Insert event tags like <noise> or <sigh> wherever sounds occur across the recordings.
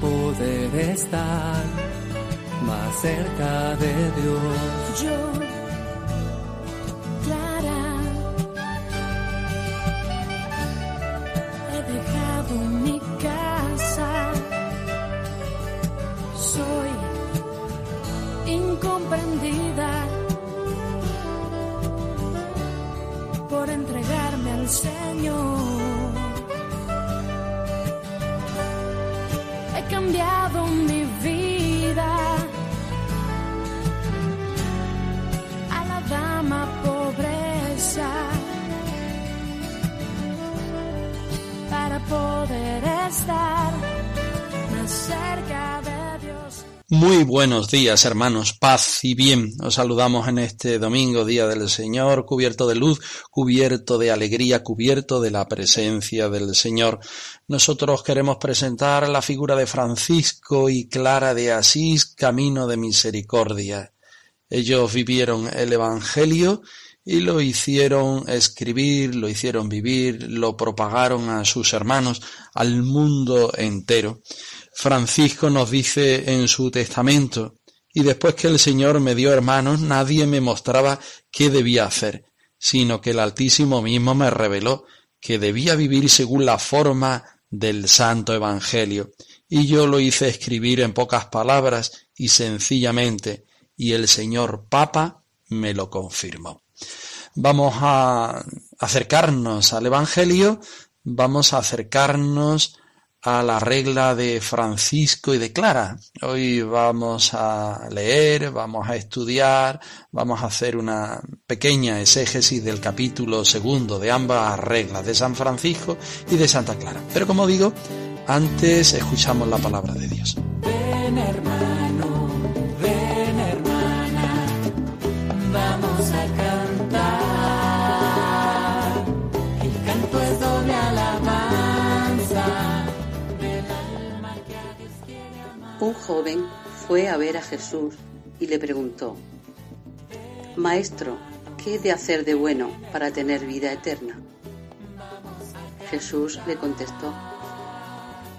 Poder estar más cerca de Dios. Buenos días, hermanos, paz y bien. Os saludamos en este domingo, día del Señor, cubierto de luz, cubierto de alegría, cubierto de la presencia del Señor. Nosotros queremos presentar la figura de Francisco y Clara de Asís, camino de misericordia. Ellos vivieron el Evangelio y lo hicieron escribir, lo hicieron vivir, lo propagaron a sus hermanos, al mundo entero. Francisco nos dice en su testamento, y después que el Señor me dio hermanos, nadie me mostraba qué debía hacer, sino que el Altísimo mismo me reveló que debía vivir según la forma del Santo Evangelio, y yo lo hice escribir en pocas palabras y sencillamente, y el señor Papa me lo confirmó. Vamos a acercarnos al Evangelio, vamos a acercarnos a la regla de Francisco y de Clara. Hoy vamos a leer, vamos a estudiar, vamos a hacer una pequeña exégesis del capítulo segundo de ambas reglas, de San Francisco y de Santa Clara. Pero como digo, antes escuchamos la palabra de Dios. Un joven fue a ver a Jesús y le preguntó, Maestro, ¿qué he de hacer de bueno para tener vida eterna? Jesús le contestó,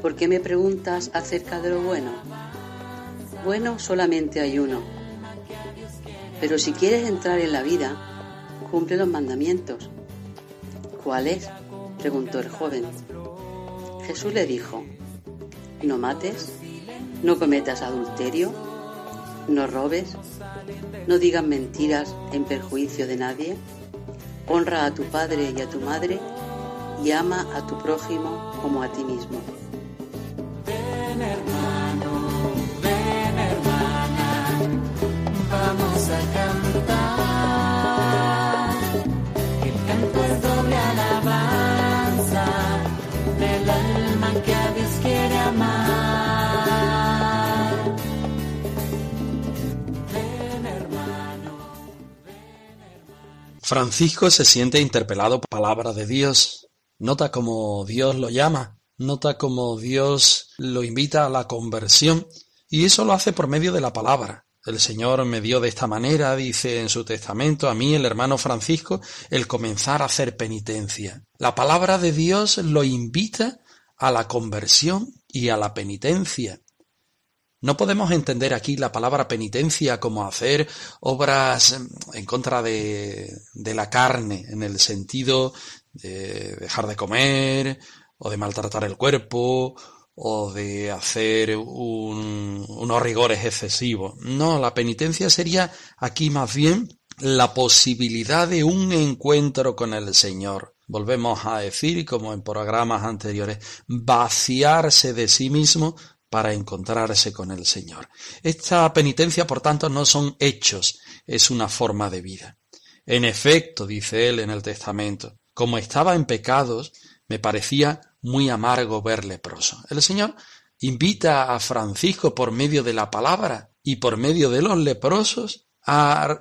¿por qué me preguntas acerca de lo bueno? Bueno solamente hay uno, pero si quieres entrar en la vida, cumple los mandamientos. ¿Cuál es? preguntó el joven. Jesús le dijo, no mates, no cometas adulterio, no robes, no digas mentiras en perjuicio de nadie, honra a tu padre y a tu madre y ama a tu prójimo como a ti mismo. Francisco se siente interpelado por palabra de Dios. Nota cómo Dios lo llama, nota cómo Dios lo invita a la conversión, y eso lo hace por medio de la palabra. El Señor me dio de esta manera, dice en su testamento, a mí, el hermano Francisco, el comenzar a hacer penitencia. La palabra de Dios lo invita a la conversión y a la penitencia. No podemos entender aquí la palabra penitencia como hacer obras en contra de, la carne, en el sentido de dejar de comer, o de maltratar el cuerpo, o de hacer un- unos rigores excesivos. No, la penitencia sería aquí más bien la posibilidad de un encuentro con el Señor. Volvemos a decir, como en programas anteriores, vaciarse de sí mismo para encontrarse con el Señor. Esta penitencia, por tanto, no son hechos, es una forma de vida. En efecto, dice él en el Testamento, como estaba en pecados, me parecía muy amargo ver leproso. El Señor invita a Francisco por medio de la palabra y por medio de los leprosos a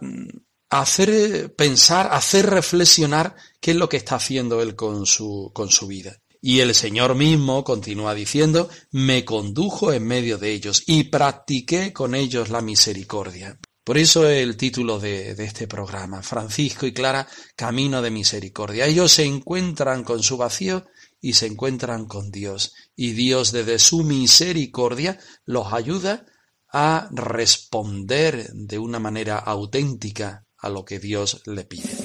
hacer pensar, hacer reflexionar qué es lo que está haciendo él con su, con su vida. Y el Señor mismo continúa diciendo, me condujo en medio de ellos y practiqué con ellos la misericordia. Por eso el título de, de, este programa, Francisco y Clara, Camino de Misericordia. Ellos se encuentran con su vacío y se encuentran con Dios. Y Dios desde su misericordia los ayuda a responder de una manera auténtica a lo que Dios le pide.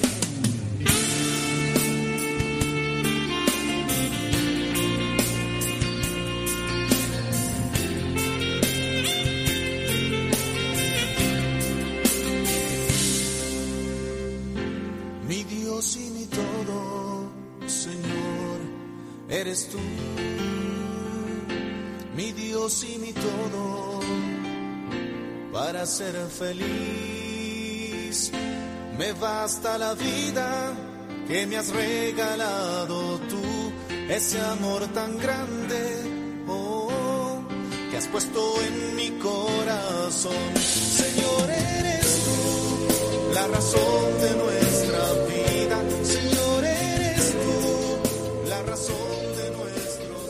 Eres tú. Mi Dios y mi todo, para ser feliz. Me basta la vida que me has regalado tú, ese amor tan grande, oh, que has puesto en mi corazón. Señor, eres tú la razón de nuestra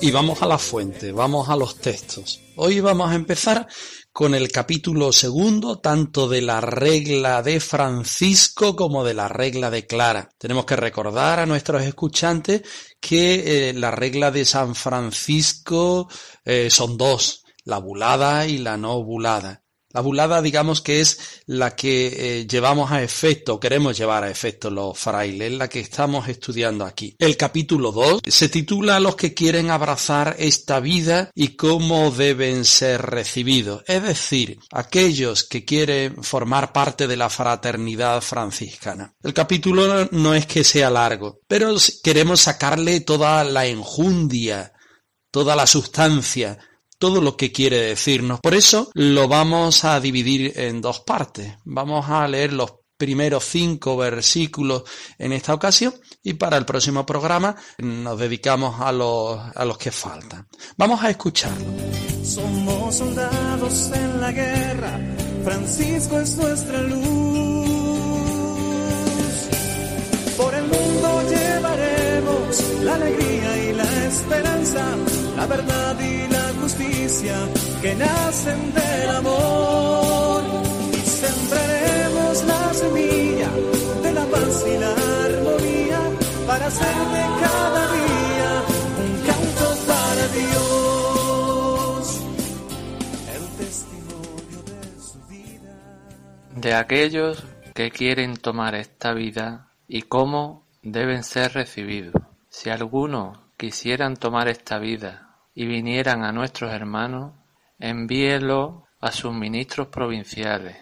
Y vamos a la fuente, vamos a los textos. Hoy vamos a empezar con el capítulo segundo, tanto de la regla de Francisco como de la regla de Clara. Tenemos que recordar a nuestros escuchantes que eh, la regla de San Francisco eh, son dos, la bulada y la no bulada. La bulada, digamos que es la que eh, llevamos a efecto, queremos llevar a efecto los frailes, la que estamos estudiando aquí. El capítulo 2 se titula Los que quieren abrazar esta vida y cómo deben ser recibidos. Es decir, aquellos que quieren formar parte de la fraternidad franciscana. El capítulo no es que sea largo, pero queremos sacarle toda la enjundia, toda la sustancia, todo lo que quiere decirnos. Por eso lo vamos a dividir en dos partes. Vamos a leer los primeros cinco versículos en esta ocasión y para el próximo programa nos dedicamos a los, a los que faltan. Vamos a escucharlo. Somos soldados en la guerra, Francisco es nuestra luz. Por el mundo llevaremos la alegría y la esperanza, la verdad y la justicia que nacen del amor. Y sembraremos la semilla de la paz y la armonía para hacer de cada día un canto para Dios. El testimonio de su vida. de aquellos que quieren tomar esta vida y cómo deben ser recibidos. Si alguno quisieran tomar esta vida y vinieran a nuestros hermanos, envíelo a sus ministros provinciales,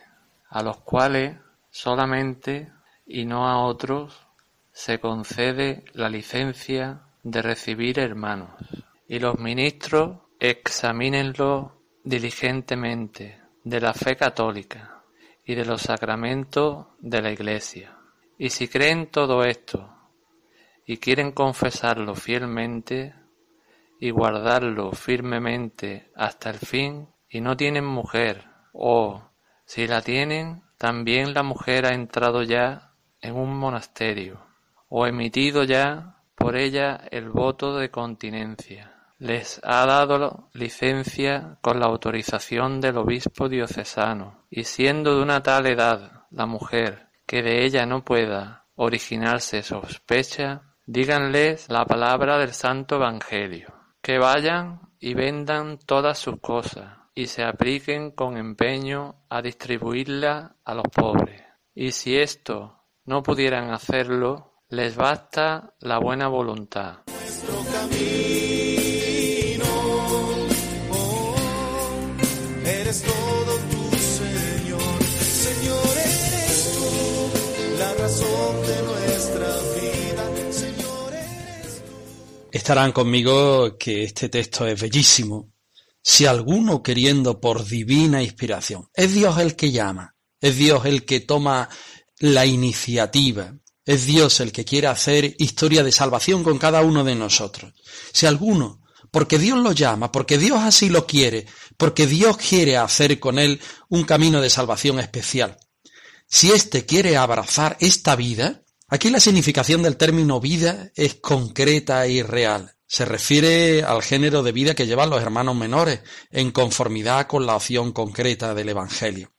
a los cuales solamente y no a otros se concede la licencia de recibir hermanos. Y los ministros examínenlo diligentemente de la fe católica y de los sacramentos de la Iglesia. Y si creen todo esto y quieren confesarlo fielmente y guardarlo firmemente hasta el fin y no tienen mujer, o si la tienen, también la mujer ha entrado ya en un monasterio, o emitido ya por ella el voto de continencia. Les ha dado licencia con la autorización del obispo diocesano, y siendo de una tal edad la mujer que de ella no pueda originarse sospecha, díganles la palabra del Santo Evangelio, que vayan y vendan todas sus cosas y se apliquen con empeño a distribuirla a los pobres. Y si esto no pudieran hacerlo, les basta la buena voluntad. Estarán conmigo que este texto es bellísimo. Si alguno queriendo por divina inspiración, es Dios el que llama, es Dios el que toma la iniciativa, Es Dios el que quiere hacer historia de salvación con cada uno de nosotros. Si alguno, porque Dios lo llama, porque Dios así lo quiere, porque Dios quiere hacer con él un camino de salvación especial. Si éste quiere abrazar esta vida, aquí la significación del término vida es concreta y real se refiere al género de vida que llevan los hermanos menores, en conformidad con la opción concreta del Evangelio.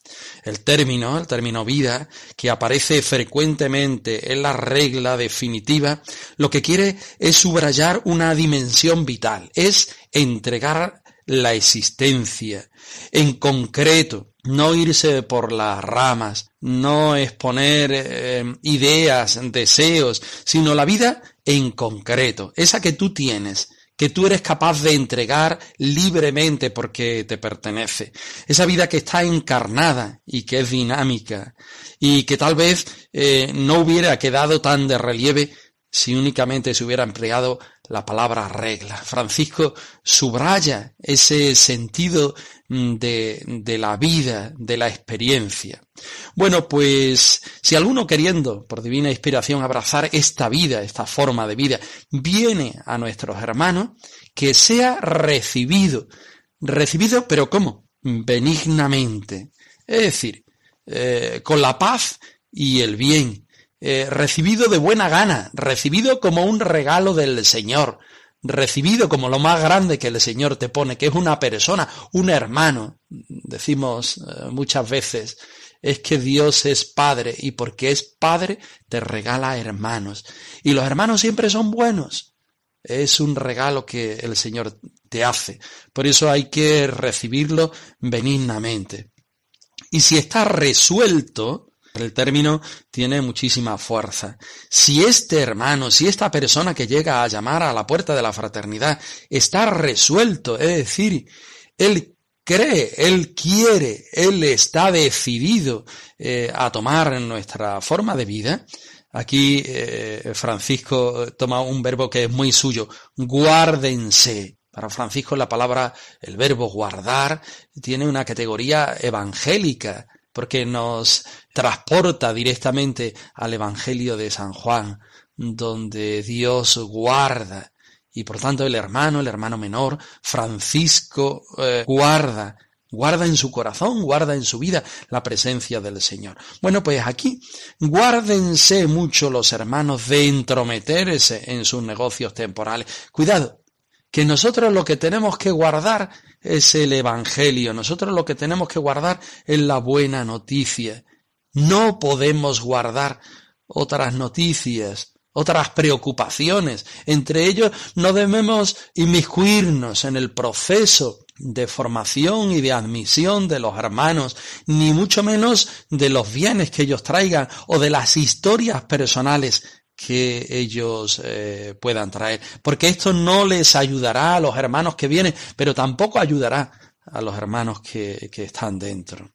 El término, el término vida, que aparece frecuentemente en la regla definitiva, lo que quiere es subrayar una dimensión vital, es entregar la existencia. En concreto, no irse por las ramas, no exponer eh, ideas, deseos, sino la vida en concreto, esa que tú tienes, que tú eres capaz de entregar libremente porque te pertenece. Esa vida que está encarnada y que es dinámica y que tal vez eh, no hubiera quedado tan de relieve si únicamente se hubiera empleado la palabra regla. Francisco subraya ese sentido mm, de, de, la vida, de la experiencia. Bueno, pues si alguno queriendo, por divina inspiración, abrazar esta vida, esta forma de vida, viene a nuestros hermanos, que sea recibido. Recibido, pero ¿cómo? Benignamente. Es decir, eh, con la paz y el bien, eh, recibido de buena gana, recibido como un regalo del Señor, recibido como lo más grande que el Señor te pone, que es una persona, un hermano. Decimos eh, muchas veces, es que Dios es Padre y porque es Padre te regala hermanos. Y los hermanos siempre son buenos. Es un regalo que el Señor te hace. Por eso hay que recibirlo benignamente. Y si está resuelto, el término tiene muchísima fuerza. Si este hermano, si esta persona que llega a llamar a la puerta de la fraternidad está resuelto, es decir, él cree, él quiere, él está decidido eh, a tomar nuestra forma de vida, Aquí eh, Francisco toma un verbo que es muy suyo, guárdense. Para Francisco la palabra, el verbo guardar, tiene una categoría evangélica, porque nos transporta directamente al Evangelio de San Juan, donde Dios guarda, y por tanto el hermano, el hermano menor, Francisco, eh, guarda, guarda en su corazón, guarda en su vida la presencia del Señor. Bueno, pues aquí guárdense mucho los hermanos de entrometerse en sus negocios temporales. Cuidado, que nosotros lo que tenemos que guardar es el Evangelio, nosotros lo que tenemos que guardar es la buena noticia. No podemos guardar otras noticias, otras preocupaciones. Entre ellos no debemos inmiscuirnos en el proceso de formación y de admisión de los hermanos, ni mucho menos de los bienes que ellos traigan o de las historias personales que ellos eh, puedan traer, porque esto no les ayudará a los hermanos que vienen, pero tampoco ayudará a los hermanos que, que están dentro.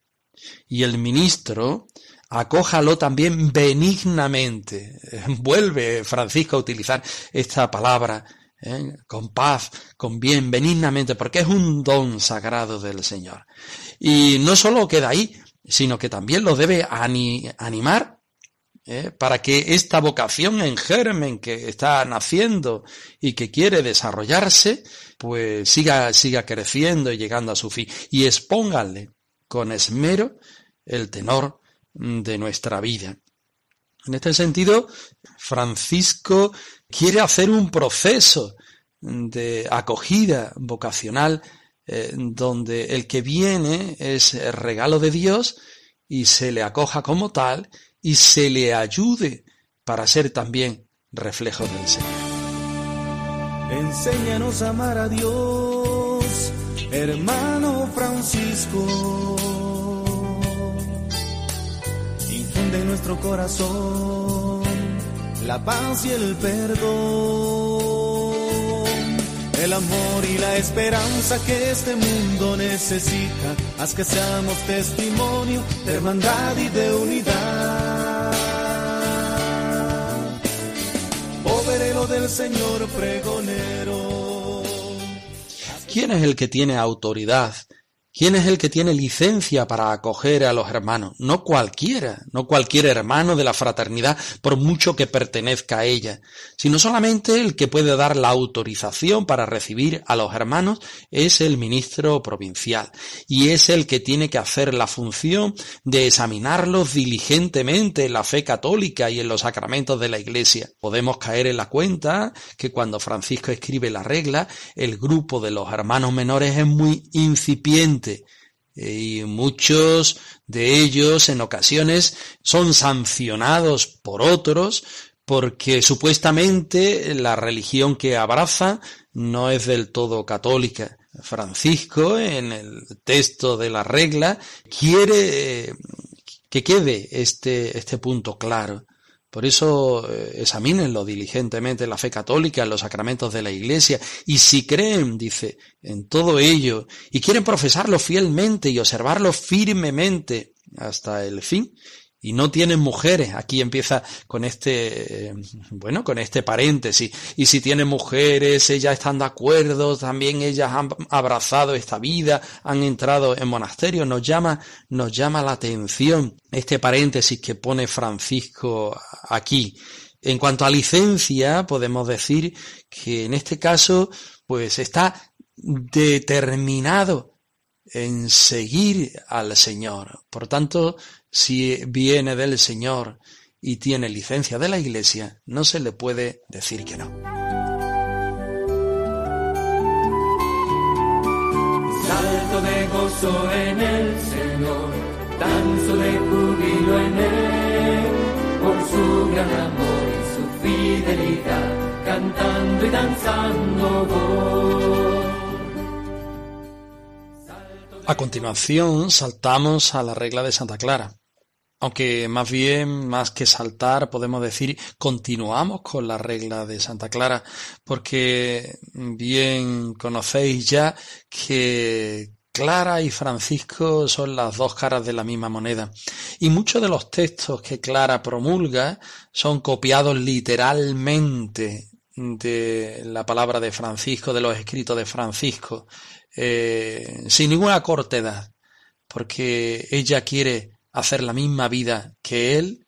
Y el ministro, acójalo también benignamente. <laughs> Vuelve Francisco a utilizar esta palabra ¿eh? con paz, con bien, benignamente, porque es un don sagrado del Señor. Y no solo queda ahí, sino que también lo debe animar ¿eh? para que esta vocación en germen que está naciendo y que quiere desarrollarse, pues siga, siga creciendo y llegando a su fin. Y expónganle con esmero el tenor de nuestra vida. En este sentido, Francisco quiere hacer un proceso de acogida vocacional eh, donde el que viene es el regalo de Dios y se le acoja como tal y se le ayude para ser también reflejo del Señor. Enséñanos a amar a Dios, hermano Francisco. Infunde en nuestro corazón la paz y el perdón el amor y la esperanza que este mundo necesita. Haz que seamos testimonio de hermandad y de unidad. Del Señor pregonero. ¿Quién es el que tiene autoridad? ¿Quién es el que tiene licencia para acoger a los hermanos? No cualquiera, no cualquier hermano de la fraternidad, por mucho que pertenezca a ella, sino solamente el que puede dar la autorización para recibir a los hermanos es el ministro provincial, y es el que tiene que hacer la función de examinarlos diligentemente en la fe católica y en los sacramentos de la Iglesia. Podemos caer en la cuenta que cuando Francisco escribe la regla, el grupo de los hermanos menores es muy incipiente y muchos de ellos en ocasiones son sancionados por otros porque supuestamente la religión que abraza no es del todo católica. Francisco, en el texto de la regla, quiere eh, que quede este, este punto claro. Por eso eh, examínenlo diligentemente la fe católica, los sacramentos de la Iglesia, y si creen, dice, en todo ello, y quieren profesarlo fielmente y observarlo firmemente hasta el fin, y no tienen mujeres. Aquí empieza con este, eh, bueno, con este paréntesis. Y si tienen mujeres, ellas están de acuerdo, también ellas han abrazado esta vida, han entrado en monasterios. Nos llama, nos llama la atención este paréntesis que pone Francisco aquí. En cuanto a licencia, podemos decir que en este caso, pues está determinado en seguir al Señor. Por tanto, si viene del Señor y tiene licencia de la Iglesia, no se le puede decir que no. Salto de gozo en el Señor, danzo de júbilo en Él, por su gran amor y su fidelidad, cantando y danzando voy. A continuación saltamos a la regla de Santa Clara. Aunque más bien, más que saltar, podemos decir, continuamos con la regla de Santa Clara, porque bien conocéis ya que Clara y Francisco son las dos caras de la misma moneda. Y muchos de los textos que Clara promulga son copiados literalmente de la palabra de Francisco, de los escritos de Francisco, eh, sin ninguna cortedad, porque ella quiere hacer la misma vida que él,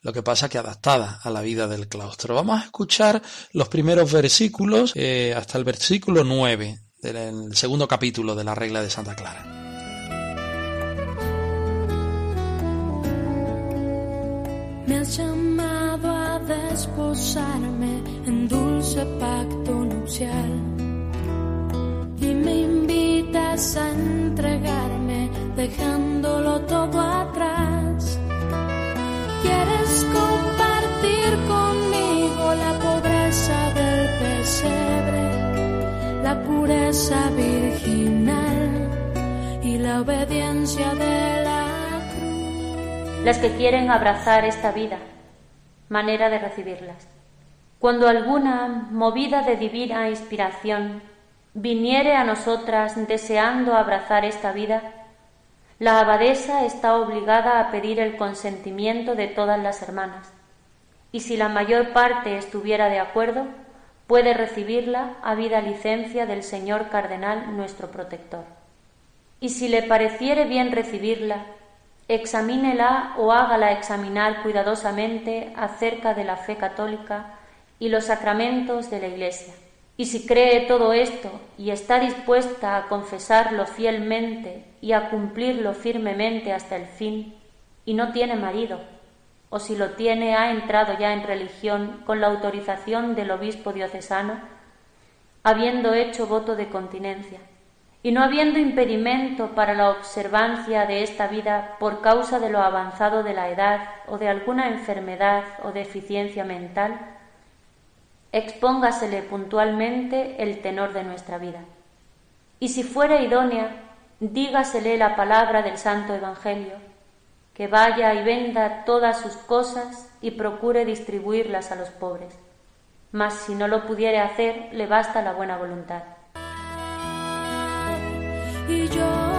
lo que pasa que adaptada a la vida del claustro. Vamos a escuchar los primeros versículos eh, hasta el versículo 9 del segundo capítulo de la regla de Santa Clara. Me has llamado a desposarme en dulce pacto nupcial y me invitas a entregarme dejándolo todo atrás. Quieres compartir conmigo la pobreza del pesebre, la pureza virginal y la obediencia de la cruz. Las que quieren abrazar esta vida, manera de recibirlas. Cuando alguna, movida de divina inspiración, viniere a nosotras deseando abrazar esta vida, la abadesa está obligada a pedir el consentimiento de todas las hermanas, y si la mayor parte estuviera de acuerdo, puede recibirla a vida licencia del señor cardenal nuestro protector. Y si le pareciere bien recibirla, examínela o hágala examinar cuidadosamente acerca de la fe católica y los sacramentos de la Iglesia y si cree todo esto y está dispuesta a confesarlo fielmente y a cumplirlo firmemente hasta el fin, y no tiene marido, o si lo tiene ha entrado ya en religión con la autorización del obispo diocesano, habiendo hecho voto de continencia, y no habiendo impedimento para la observancia de esta vida por causa de lo avanzado de la edad o de alguna enfermedad o deficiencia mental, expóngasele puntualmente el tenor de nuestra vida. Y si fuera idónea, dígasele la palabra del Santo Evangelio, que vaya y venda todas sus cosas y procure distribuirlas a los pobres. Mas si no lo pudiere hacer, le basta la buena voluntad. y yo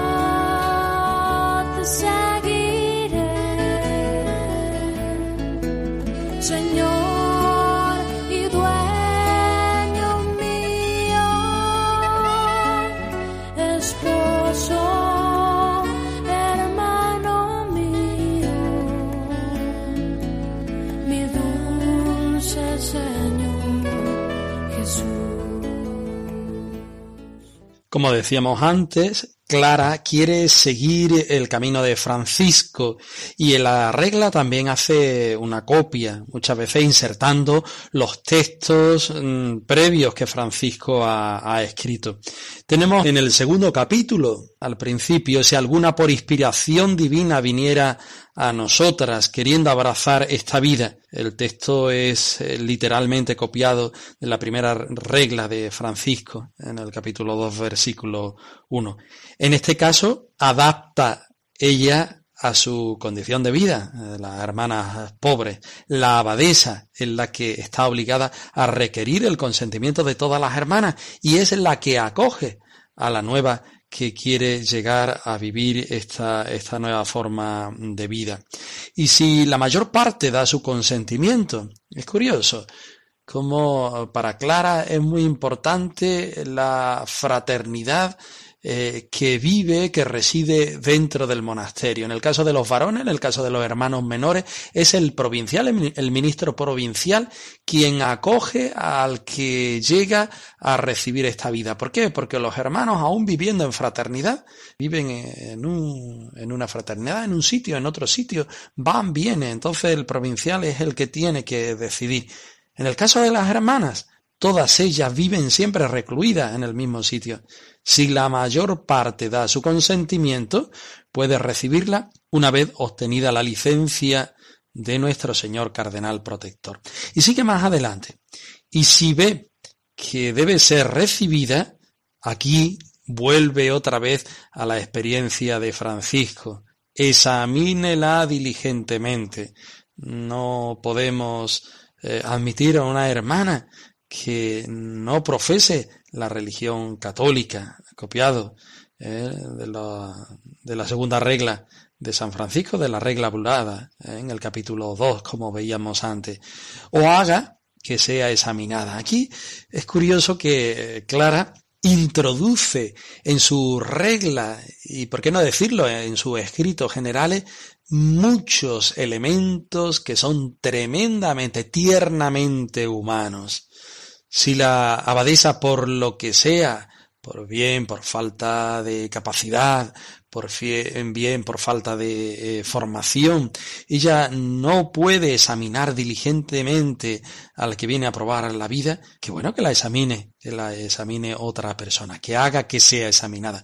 Como decíamos antes, Clara quiere seguir el camino de Francisco y en la regla también hace una copia, muchas veces insertando los textos mm, previos que Francisco ha, ha escrito. Tenemos en el segundo capítulo, al principio, si alguna por inspiración divina viniera a nosotras queriendo abrazar esta vida. El texto es eh, literalmente copiado de la primera regla de Francisco en el capítulo 2, versículo 1. En este caso, adapta ella a su condición de vida, eh, las hermanas pobres. La abadesa es la que está obligada a requerir el consentimiento de todas las hermanas y es la que acoge a la nueva que quiere llegar a vivir esta, esta nueva forma de vida. Y si la mayor parte da su consentimiento, es curioso, como para Clara es muy importante la fraternidad eh, que vive, que reside dentro del monasterio. En el caso de los varones, en el caso de los hermanos menores, es el provincial, el ministro provincial, quien acoge al que llega a recibir esta vida. ¿Por qué? Porque los hermanos, aún viviendo en fraternidad, viven en, un, en una fraternidad, en un sitio, en otro sitio, van, vienen. Entonces el provincial es el que tiene que decidir. En el caso de las hermanas, todas ellas viven siempre recluidas en el mismo sitio. Si la mayor parte da su consentimiento, puede recibirla una vez obtenida la licencia de nuestro señor cardenal protector. Y sigue más adelante. Y si ve que debe ser recibida, aquí vuelve otra vez a la experiencia de Francisco. Examínela diligentemente. No podemos eh, admitir a una hermana que no profese la religión católica, copiado eh, de, la, de, la, segunda regla de San Francisco, de la regla bulada, eh, en el capítulo 2, como veíamos antes, o haga que sea examinada. Aquí es curioso que eh, Clara introduce en su regla, y por qué no decirlo, en sus escritos generales, muchos elementos que son tremendamente, tiernamente humanos. Si la abadesa, por lo que sea, por bien, por falta de capacidad, por bien, por falta de eh, formación, ella no puede examinar diligentemente al que viene a probar la vida, que bueno que la examine, que la examine otra persona, que haga que sea examinada.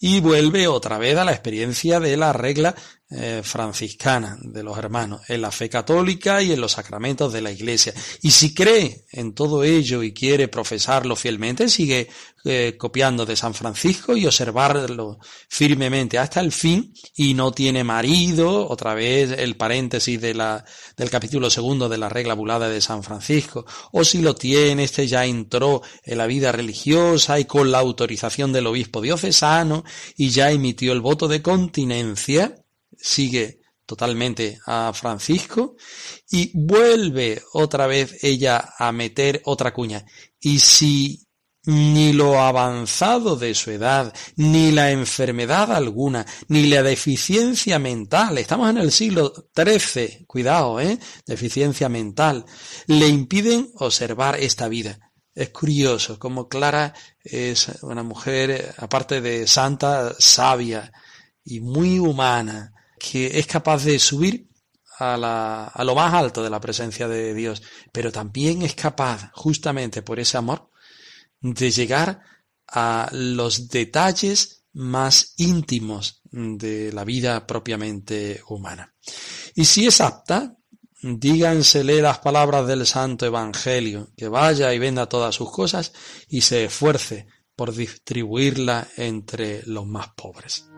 Y vuelve otra vez a la experiencia de la regla eh, franciscana de los hermanos, en la fe católica y en los sacramentos de la Iglesia. Y si cree en todo ello y quiere profesarlo fielmente, sigue eh, copiando de San Francisco y observarlo firmemente hasta el fin y no tiene marido, otra vez el paréntesis de la, del capítulo segundo de la regla bulada de San Francisco, o si lo tiene, este ya entró en la vida religiosa y con la autorización del obispo diocesano y ya emitió el voto de continencia, sigue totalmente a Francisco y vuelve otra vez ella a meter otra cuña. Y si ni lo avanzado de su edad, ni la enfermedad alguna, ni la deficiencia mental, estamos en el siglo XIII, cuidado, ¿eh? Deficiencia mental, le impiden observar esta vida. Es curioso como Clara es una mujer, aparte de santa, sabia y muy humana, que es capaz de subir a, la, a lo más alto de la presencia de Dios, pero también es capaz, justamente por ese amor, de llegar a los detalles más íntimos de la vida propiamente humana. Y si es apta, dígansele las palabras del Santo Evangelio, que vaya y venda todas sus cosas y se esfuerce por distribuirla entre los más pobres.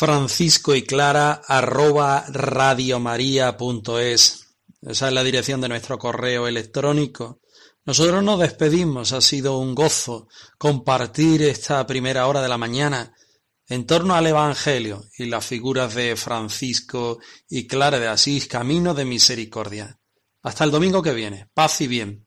Francisco y Clara arroba radiomaria.es Esa es la dirección de nuestro correo electrónico. Nosotros nos despedimos, ha sido un gozo compartir esta primera hora de la mañana en torno al Evangelio y las figuras de Francisco y Clara de Asís, camino de misericordia. Hasta el domingo que viene. Paz y bien.